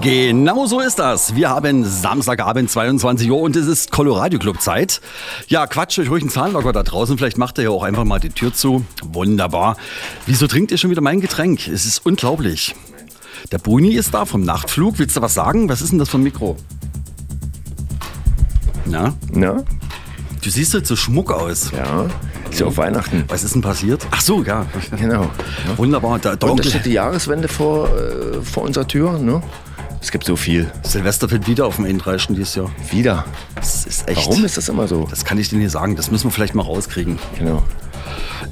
Genau so ist das. Wir haben Samstagabend 22 Uhr und es ist Coloradio Club Zeit. Ja, quatscht euch ruhig einen Zahnlocker da draußen. Vielleicht macht ihr ja auch einfach mal die Tür zu. Wunderbar. Wieso trinkt ihr schon wieder mein Getränk? Es ist unglaublich. Der Bruni ist da vom Nachtflug. Willst du was sagen? Was ist denn das für ein Mikro? Na? Na? Du siehst jetzt so schmuck aus. Ja. Ist ja auch Weihnachten. Was ist denn passiert? Ach so, ja. Genau. Ja. Wunderbar. Da, da Und da steht die Jahreswende vor, äh, vor unserer Tür. Ne? Es gibt so viel. Silvester fällt wieder auf dem Endreichen dieses Jahr. Wieder? Das ist echt. Warum ist das immer so? Das kann ich dir nicht sagen. Das müssen wir vielleicht mal rauskriegen. Genau.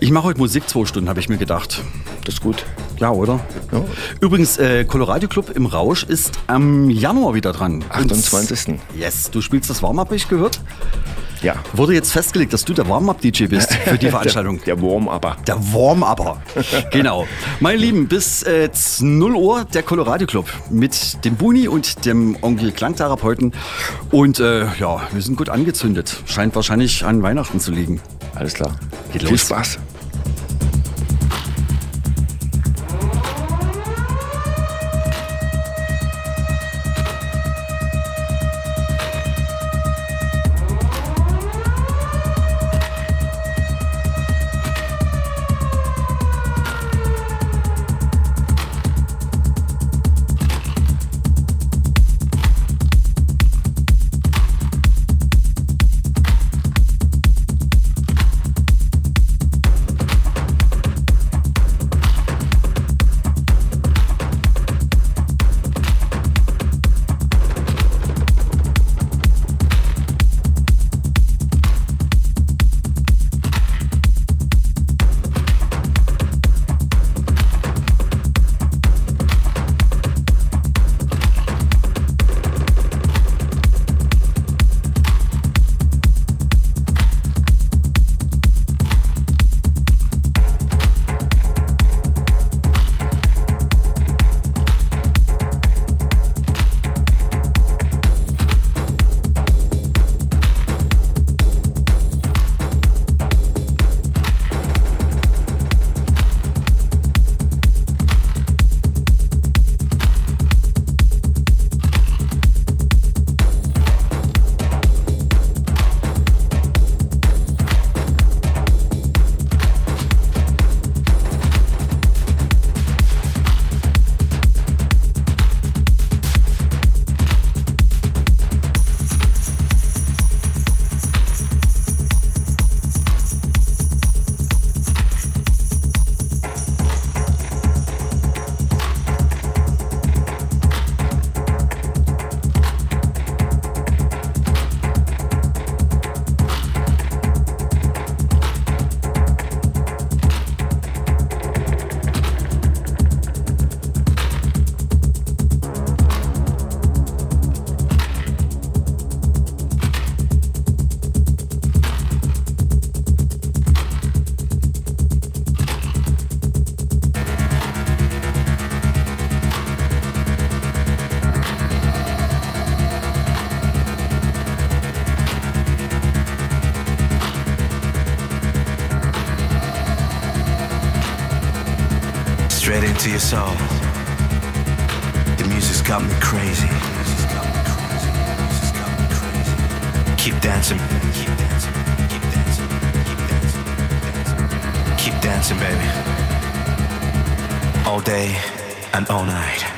Ich mache heute Musik zwei Stunden, habe ich mir gedacht. Das ist gut. Ja, oder? Ja. Übrigens, äh, Colorado Club im Rausch ist am Januar wieder dran. 28. yes, du spielst das Warm-Up, habe ich gehört? Ja. Wurde jetzt festgelegt, dass du der Warm-Up-DJ bist für die Veranstaltung. der, der Warm-Upper. Der Warm-Upper. genau. Meine Lieben, bis äh, 0 Uhr der Colorado Club mit dem Buni und dem Onkel Klangtherapeuten. Und äh, ja, wir sind gut angezündet. Scheint wahrscheinlich an Weihnachten zu liegen. Alles klar. Geht los. Viel Spaß. Soul. The music's got me crazy. Keep dancing. Keep dancing. Keep dancing. Keep dancing. Keep dancing, baby. All day and all night.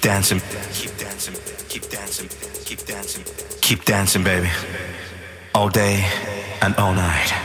Keep dancing. Keep dancing. Keep dancing. Keep dancing. Keep dancing, baby. All day and all night.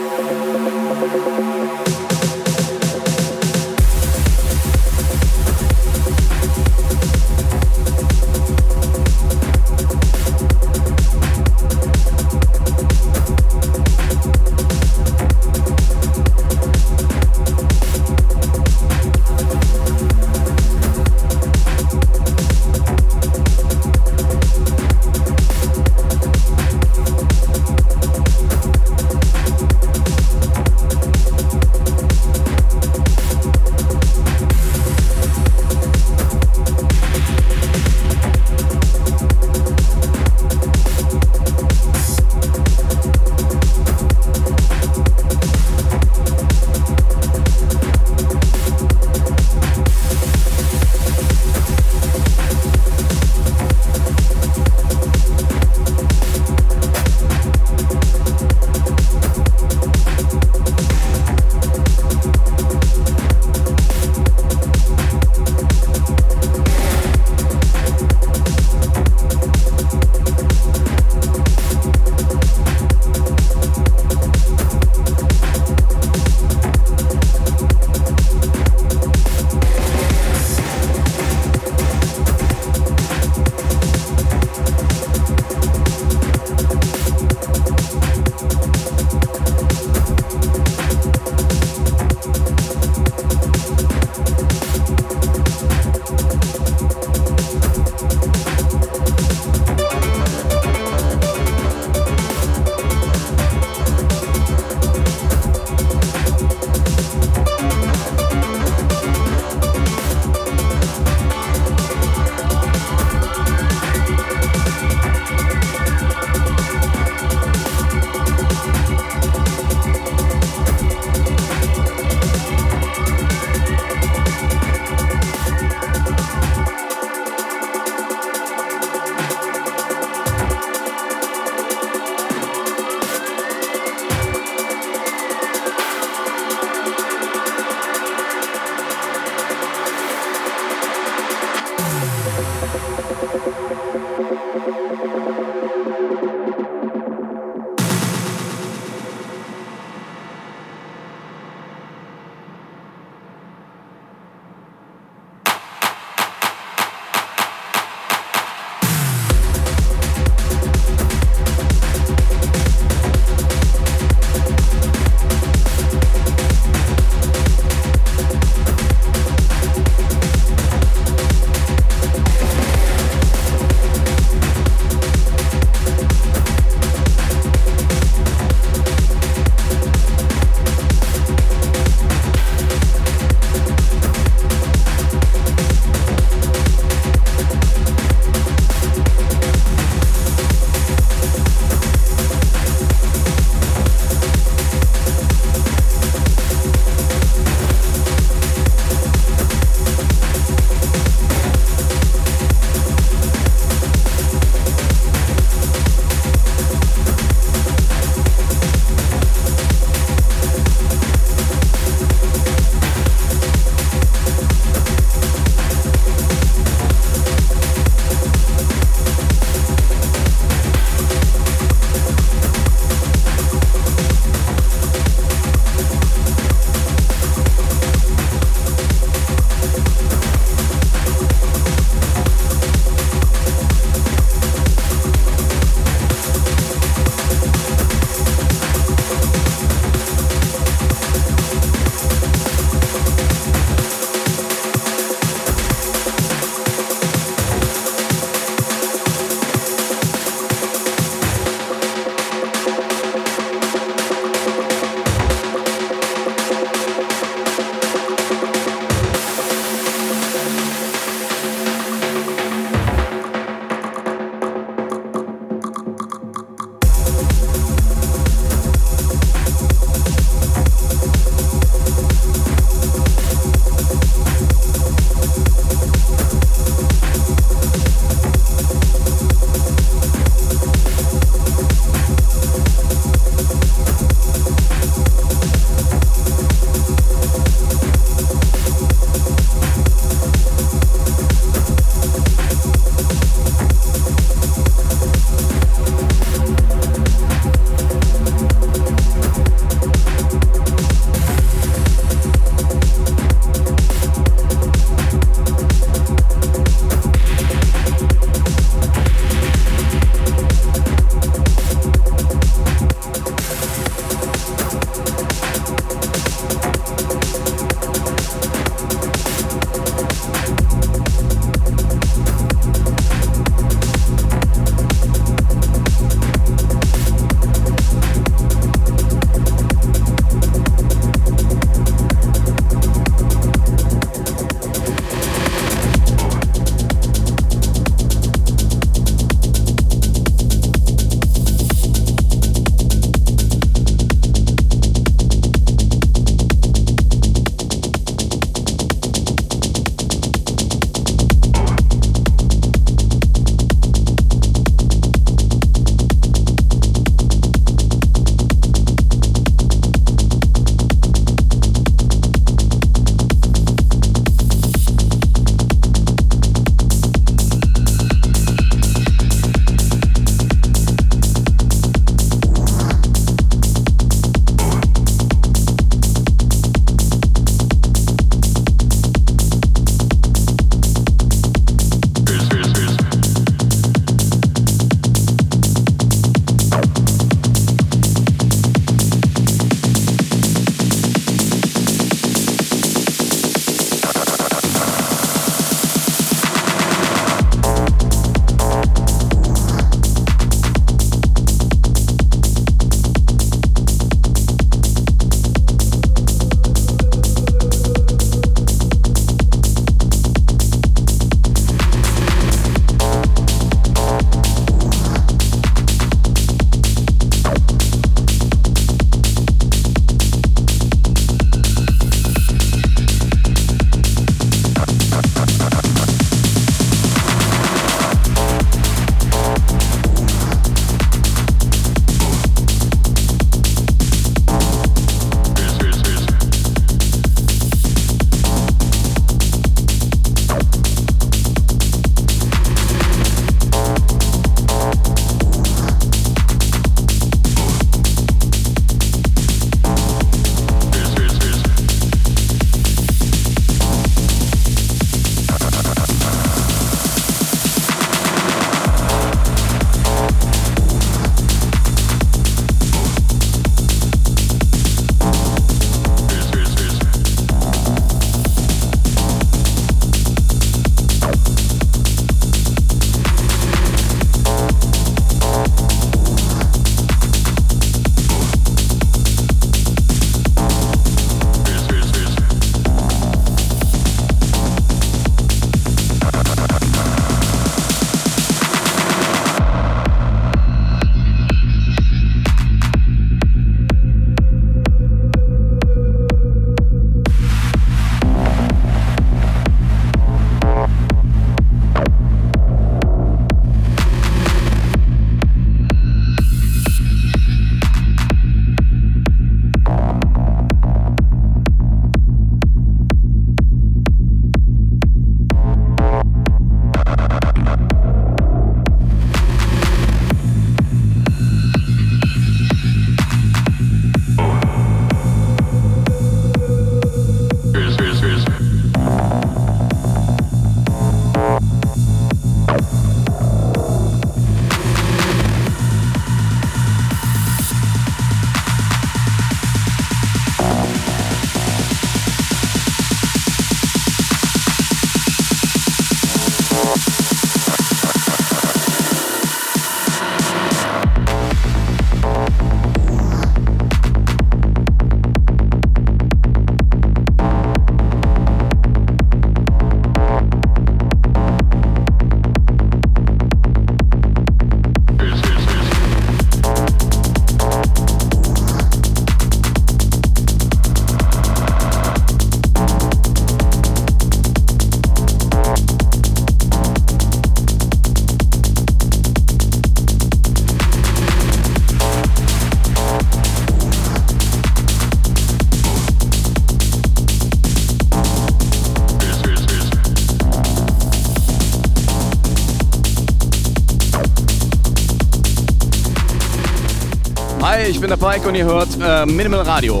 Der Pike und ihr hört äh, Minimal Radio.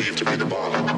believed to be the bottom.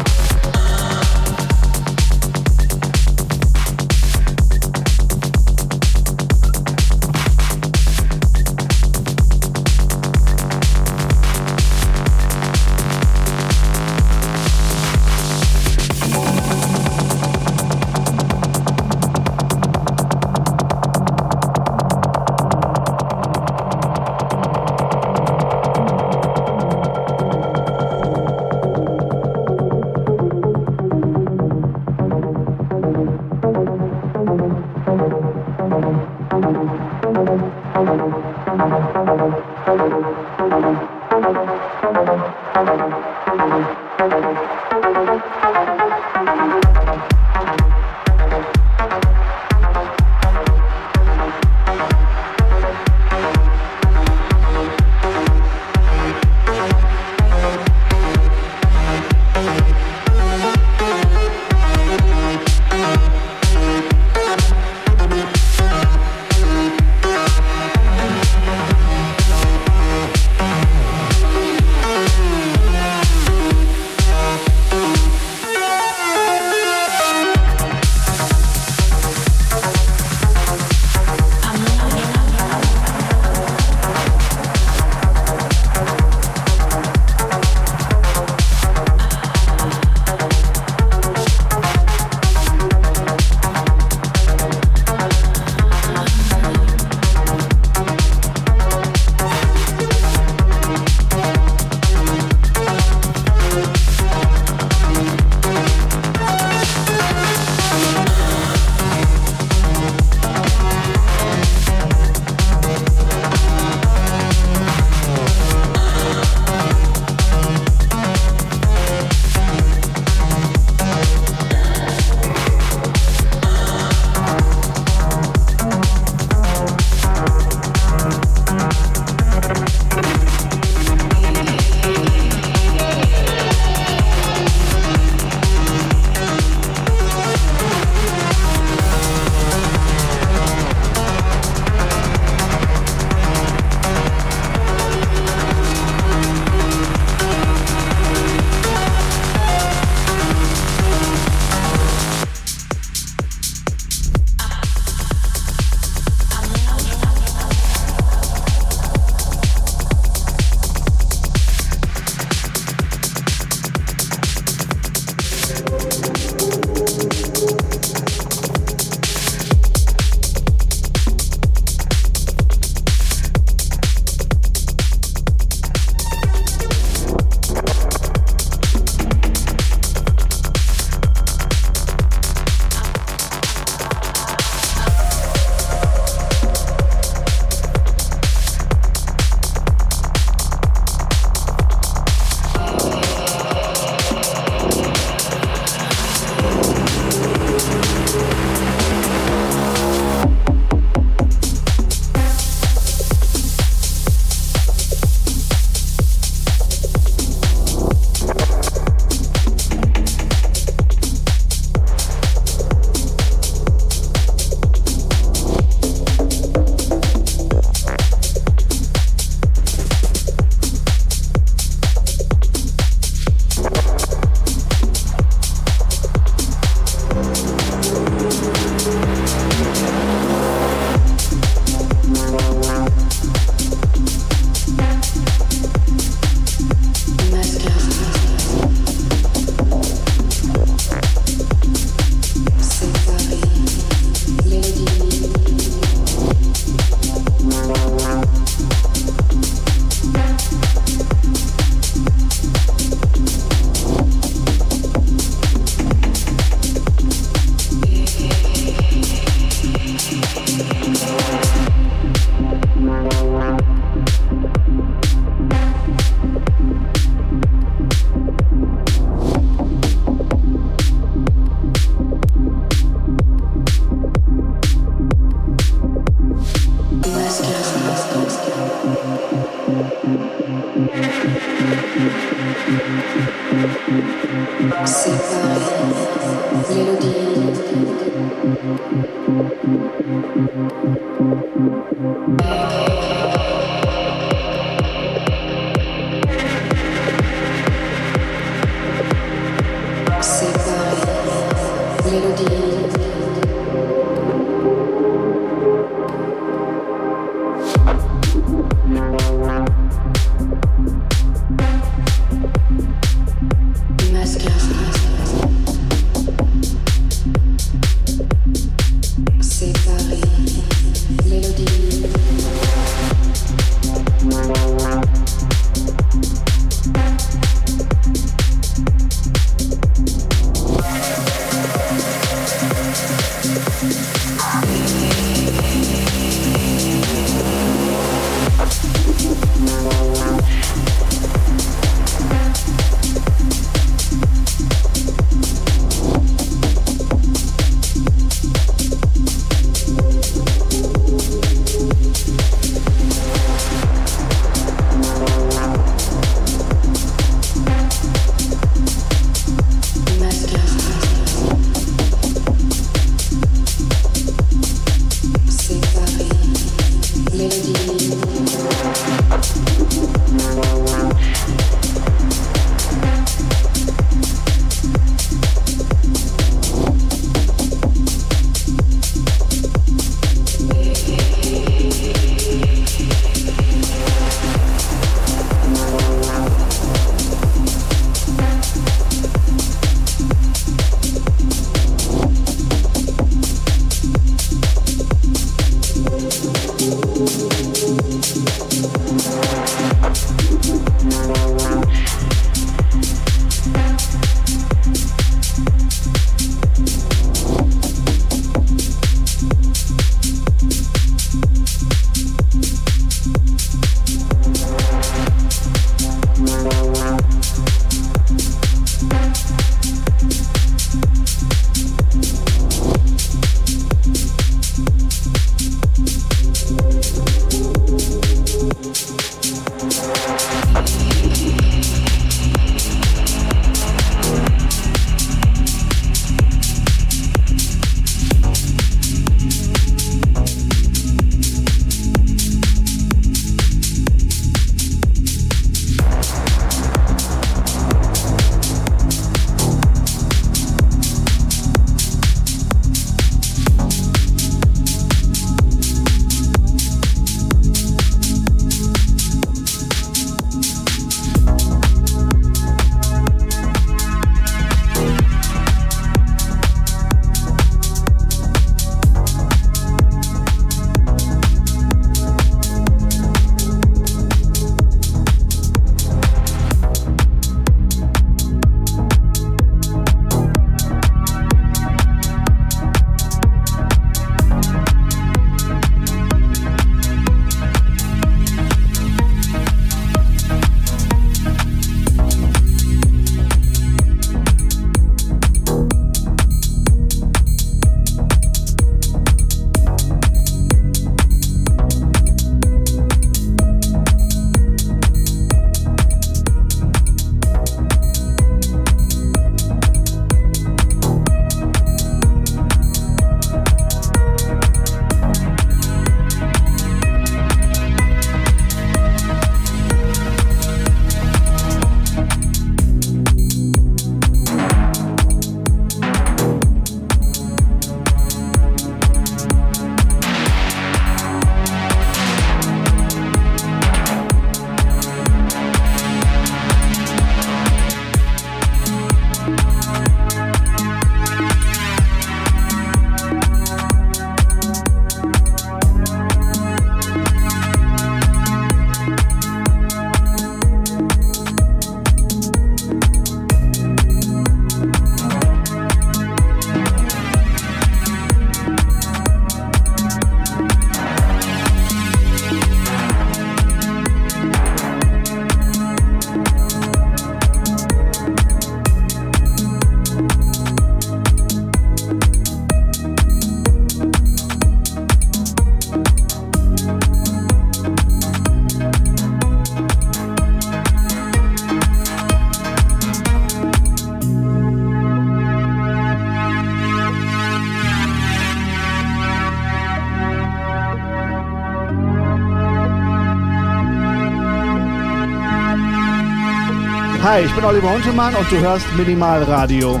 Hi, ich bin Oliver Huntemann und du hörst Minimalradio.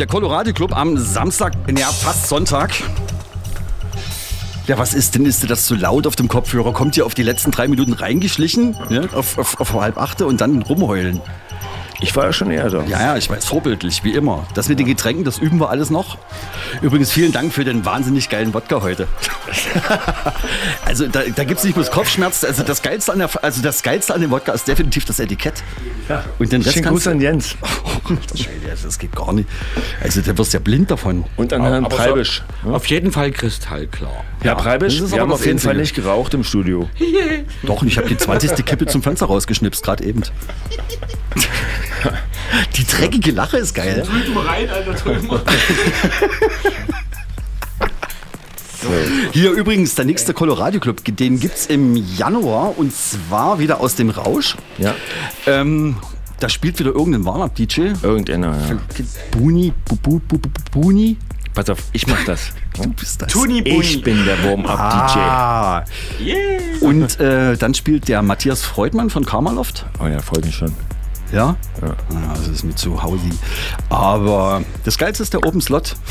Der Colorado Club am Samstag, ja fast Sonntag. Ja, was ist denn? Ist dir das zu laut auf dem Kopfhörer? Kommt ihr auf die letzten drei Minuten reingeschlichen? Ja, auf, auf, auf halb achte und dann rumheulen? Ich war ja schon eher da. Ja, ja, ich weiß, vorbildlich, wie immer. Das mit den Getränken, das üben wir alles noch. Übrigens, vielen Dank für den wahnsinnig geilen Wodka heute. also da, da gibt es nicht bloß Kopfschmerzen. Also das, Geilste an der, also das Geilste an dem Wodka ist definitiv das Etikett. Ja. Und den Rest Schönen kannst Gruß an Jens. Oh, das geht gar nicht. Also da wirst du ja blind davon. Und an Herrn Preibisch. so, auf jeden Fall kristallklar. Herr Preibisch, das ist wir haben auf jeden Fall nicht geraucht im Studio. Doch, und ich habe die 20. Kippe zum Fenster rausgeschnipst, gerade eben. Die dreckige Lache ist geil. rein, Alter, drüben. Hier übrigens der nächste Colorado Club, den gibt's im Januar und zwar wieder aus dem Rausch. Ja. Ähm, da spielt wieder irgendein Warn-Up-DJ. Irgendeiner, ja. Buni, Bu- Bu- Bu- Bu- Buni. Pass auf, ich mach das. Du bist das. Tuni Ich bin der Warm-Up-DJ. Ah. Und äh, dann spielt der Matthias Freudmann von Karmaloft. Oh ja, freut mich schon. Ja? ja. Das ist mir zu Hausi. Aber das Geilste ist der Open Slot.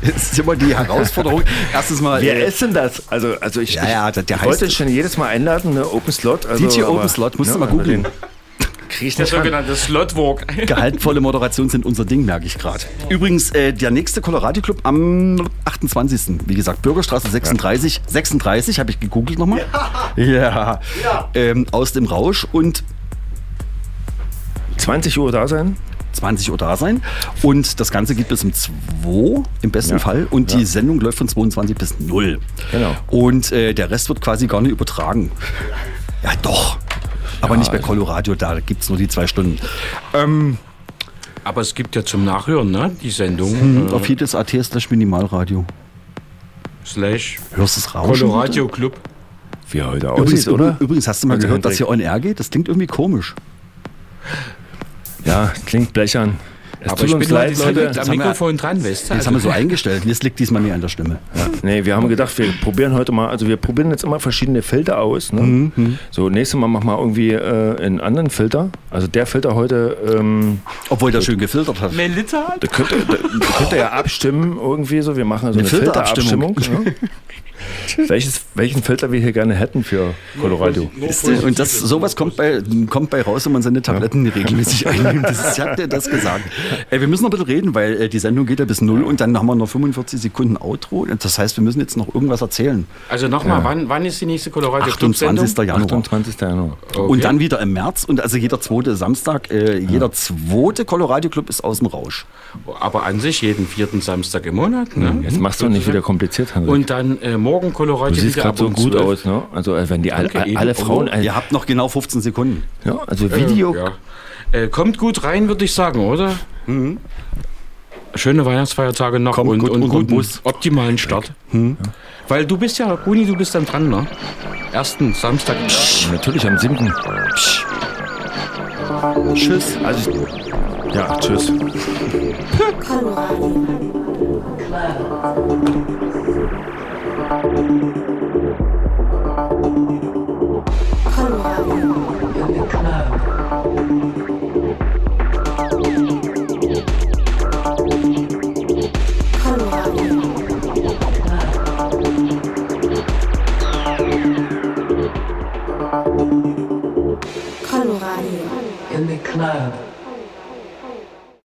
Es ist immer die Herausforderung. Erstens mal. Wer äh, ist denn das? Also, also ich, Ja, ja, der- ich wollte heißt- schon jedes Mal einladen, ne? Open Slot. Also, DJ aber- Open Slot, musst du mal aber googeln. den Krieg ich Der nicht ran. sogenannte Slotwalk. Gehaltvolle Moderation sind unser Ding, merke ich gerade. Übrigens, äh, der nächste Colorado Club am 28. Wie gesagt, Bürgerstraße 36. 36, habe ich gegoogelt nochmal. Ja. Ähm, aus dem Rausch und 20 Uhr da sein? 20 Uhr da sein. Und das Ganze geht bis um 2 im besten Ja. Fall. Und die Sendung läuft von 22 bis 0. Genau. Und äh, der Rest wird quasi gar nicht übertragen. Ja, doch. Aber nicht bei Colorado, da gibt es nur die zwei Stunden. Ähm, Aber es gibt ja zum Nachhören, ne? Die Sendung. Auf jedes AT slash Minimalradio. Slash Hörst du es rauschen? Colorado Club. Wie er heute Übrigens, aussieht, oder? übrigens, hast du mal Also gehört, dass Hendrik. hier On Air geht? Das klingt irgendwie komisch. Ja, klingt blechern. Es Aber tut ich uns bin leid, Leute. am haben wir- Mikrofon dran, weißt du? Das haben wir so eingestellt. Jetzt liegt diesmal nicht an der Stimme. Nee, wir haben gedacht, wir probieren heute mal, also wir probieren jetzt immer verschiedene Filter aus. Ne? Mhm, So, nächstes Mal machen wir irgendwie äh, einen anderen Filter. Also der Filter heute, ähm, Obwohl der schön gefiltert hat. Melita? da könnt, ihr, da, da könnt ihr ja abstimmen irgendwie so. Wir machen so Eine eine, Filterabstimmung. Filterabstimmung. Welches, welchen Filter wir hier gerne hätten für Colorado. Ihr, Und das, sowas kommt bei, kommt bei raus, wenn man seine Tabletten regelmäßig einnimmt. Das ist, ich hab dir das gesagt. Äh, wir müssen noch ein bisschen reden, weil äh, die Sendung geht ja bis null und dann haben wir noch 45 Sekunden Outro. Das heißt, wir müssen jetzt noch irgendwas erzählen. Also nochmal, wann, wann ist die nächste Colorado Club Sendung? 28. Januar. 28. Januar. Und dann wieder im März und also jeder zweite Samstag, äh, jeder zweite Colorado Club ist aus dem Rausch. Aber an sich jeden vierten Samstag im Monat. Ne? Jetzt machst du nicht wieder kompliziert, Henrik. Und dann äh, morgen Colorado du siehst gerade so gut 12. aus, ne? Also äh, wenn die Danke, alle eben. Frauen, Ihr habt noch genau 15 Sekunden. ja, also Video, Ja. Äh, kommt gut rein, würde ich sagen, oder? Schöne Weihnachtsfeiertage noch Kommt und, gut und, und guten Bus. optimalen Start. Weil du bist ja, Guni, du bist dann dran, ne? Ersten Samstag. natürlich am 7. Tschüss. Also, ja, tschüss. In the club.